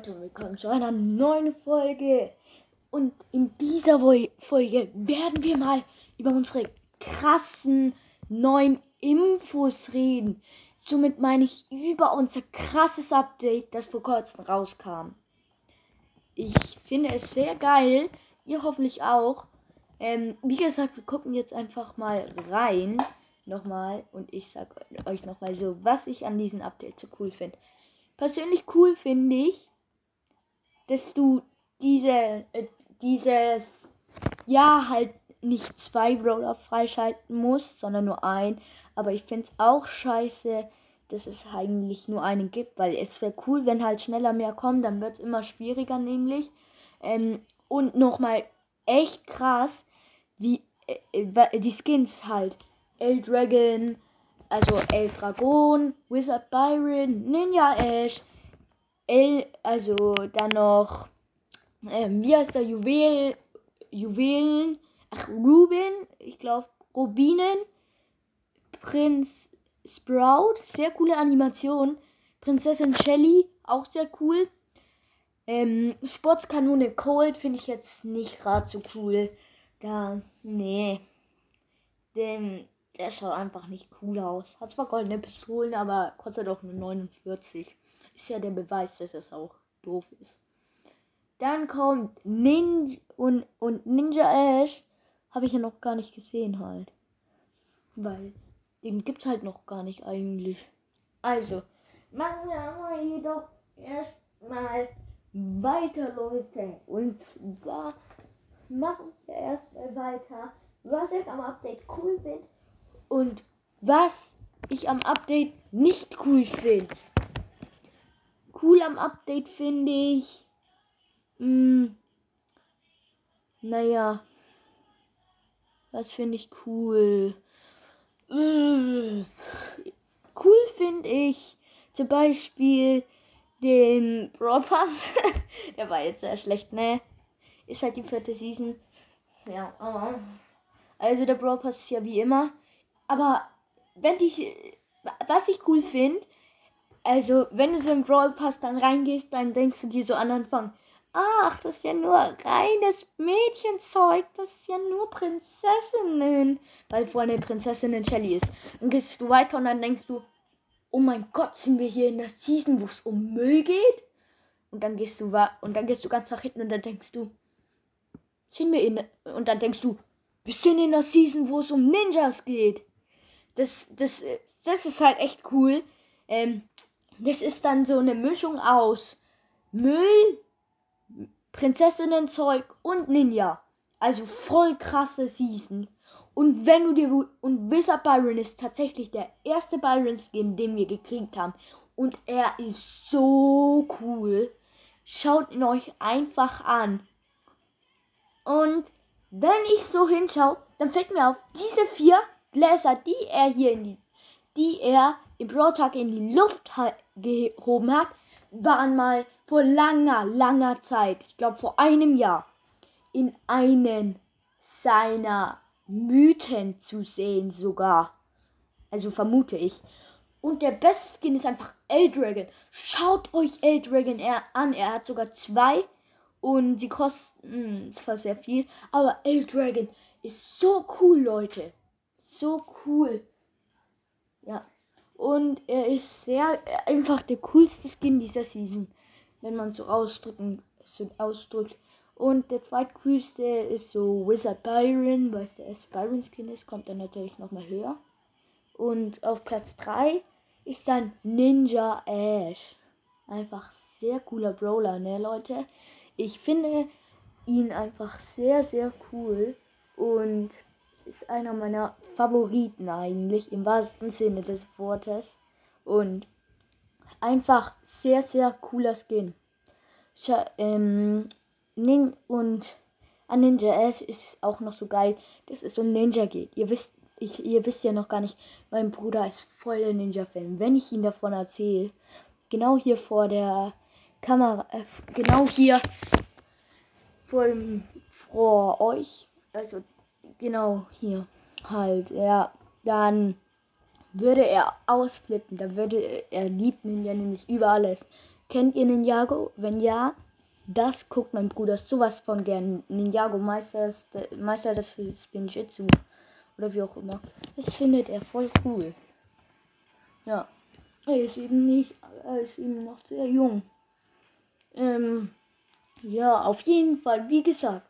Leute willkommen zu einer neuen Folge. Und in dieser Folge werden wir mal über unsere krassen neuen Infos reden. Somit meine ich über unser krasses Update, das vor kurzem rauskam. Ich finde es sehr geil. Ihr hoffentlich auch. Ähm, wie gesagt, wir gucken jetzt einfach mal rein. Nochmal. Und ich sage euch nochmal so, was ich an diesem Update so cool finde persönlich cool finde ich, dass du diese, äh, dieses, ja, halt nicht zwei Brawler freischalten musst, sondern nur ein. Aber ich finde es auch scheiße, dass es eigentlich nur einen gibt, weil es wäre cool, wenn halt schneller mehr kommen, dann wird es immer schwieriger nämlich. Ähm, und nochmal echt krass, wie äh, äh die Skins halt. El Dragon, also El Dragon, Wizard Byron, Ninja Ash, El, also dann noch, ähm, wie heißt der Juwel, Juwelen, ach, Ruben, ich glaube, Rubinen, Prinz Sprout, sehr coole Animation, Prinzessin Shelly, auch sehr cool. Ähm, Sportskanone Cold finde ich jetzt nicht gerade so cool. Da, nee. Denn der schaut einfach nicht cool aus. Hat zwar goldene Pistolen, aber kostet doch nur 49. Ist ja der Beweis, dass es auch doof ist. Dann kommt Ninja und, und Ninja Ash. Habe ich ja noch gar nicht gesehen halt. Weil den gibt's halt noch gar nicht eigentlich. Also, machen wir aber jedoch erstmal weiter, Leute. Und zwar machen wir erstmal weiter, was ich am Update cool finde und was ich am Update nicht cool finde. Cool am Update finde ich. Hm, naja. Was finde ich cool? Mmh, cool finde ich zum Beispiel den Brawl Pass. Der war jetzt sehr schlecht, ne? Ist halt die vierte Season. Ja, also der Brawl Pass ist ja wie immer aber wenn ich, was ich cool finde, also wenn du so im Brawl Pass dann reingehst, dann denkst du dir so an Anfang, ach, das ist ja nur reines Mädchenzeug, das ist ja nur Prinzessinnen, weil vorne Prinzessinnen Shelly ist. Dann gehst du weiter und dann denkst du, oh mein Gott, sind wir hier in der Season, wo es um Müll geht? Und dann gehst du und dann gehst du ganz nach hinten und dann denkst du, sind wir in und dann denkst du, wir sind in der Season, wo es um Ninjas geht das, das, das ist halt echt cool. Ähm, das ist dann so eine Mischung aus Müll, Prinzessinnenzeug und Ninja. Also voll krasse Season. Und wenn du dir und Wizard Byron ist tatsächlich der erste Byron Skin, den wir gekriegt haben. Und er ist so cool. Schaut ihn euch einfach an. Und wenn ich so hinschaue, dann fällt mir auf, diese vier Gläser, die er hier in die, die er im Broadtag in die Luft gehoben hat, waren mal vor langer, langer Zeit, ich glaube vor einem Jahr, in einen seiner Mythen zu sehen sogar. Also vermute ich. Und der beste Skin ist einfach Eldragon. Schaut euch Eldragon an. Er hat sogar zwei. Und sie kosten zwar sehr viel. Aber Eldragon ist so cool, Leute so cool. Ja. Und er ist sehr einfach der coolste Skin dieser Season, wenn man so ausdrücken so ausdrückt. Und der zweitcoolste ist so Wizard Byron, weil es der erste Byron Skin ist, kommt dann natürlich nochmal höher. Und auf Platz 3 ist dann Ninja Ash. Einfach sehr cooler Brawler, ne Leute? Ich finde ihn einfach sehr, sehr cool. Und ist einer meiner Favoriten eigentlich, im wahrsten Sinne des Wortes. Und einfach sehr, sehr cooler Skin. Ähm, Nin und an Ninja S ist auch noch so geil, dass es um Ninja geht. Ihr wisst, ich, ihr wisst ja noch gar nicht, mein Bruder ist voll der Ninja-Fan. Wenn ich ihn davon erzähle, genau hier vor der Kamera, äh, genau hier vor, vor euch, also Genau, hier. Halt, ja. Dann würde er ausflippen. Da würde er liebt Ninja nämlich über alles. Kennt ihr Ninjago? Wenn ja, das guckt mein Bruder sowas von gern. Ninjago Meister, Meister des Spinjitzu. Oder wie auch immer. Das findet er voll cool. Ja. Er ist eben nicht, er ist eben noch sehr jung. Ähm, ja, auf jeden Fall, wie gesagt,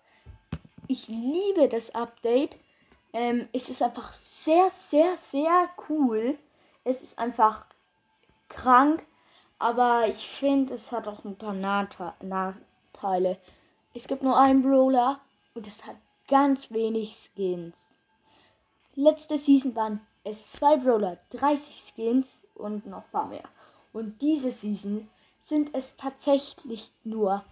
ich liebe das Update. Ähm, es ist einfach sehr, sehr, sehr cool. Es ist einfach krank, aber ich finde, es hat auch ein paar Nachteile. Es gibt nur einen Brawler und es hat ganz wenig Skins. Letzte Season waren es zwei Brawler, 30 Skins und noch ein paar mehr. Und diese Season sind es tatsächlich nur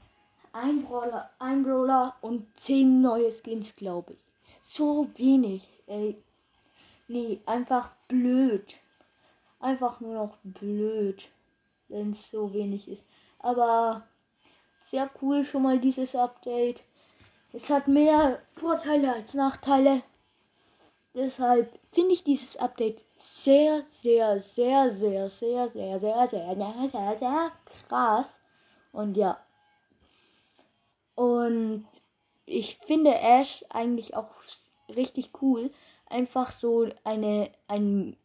ein Brawler, ein Brawler und zehn neue Skins, glaube ich. So wenig, ey. Nee, einfach blöd. Einfach nur noch blöd, wenn es so wenig ist. Aber sehr cool schon mal dieses Update. Es hat mehr Vorteile als Nachteile. Deshalb finde ich dieses Update sehr, sehr, sehr, sehr, sehr, sehr, sehr, sehr, sehr, sehr, sehr krass. Und ja. Und ich finde Ash eigentlich auch richtig cool. Einfach so eine, ein,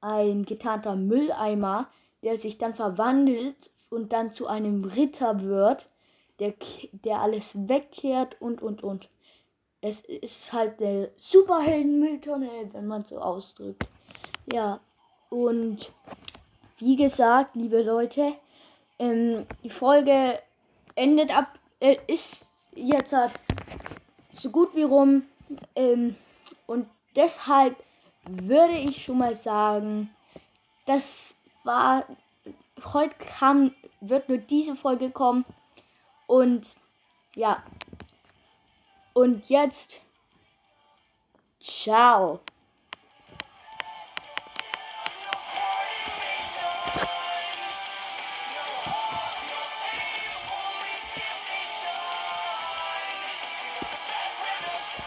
ein getarnter Mülleimer, der sich dann verwandelt und dann zu einem Ritter wird, der, der alles wegkehrt und und und. Es ist halt der Superhelden-Mülltonne, wenn man so ausdrückt. Ja, und wie gesagt, liebe Leute, ähm, die Folge endet ab, äh, ist jetzt halt so gut wie rum. Ähm, und deshalb würde ich schon mal sagen, das war, heute kam, wird nur diese Folge kommen. Und ja, und jetzt, ciao.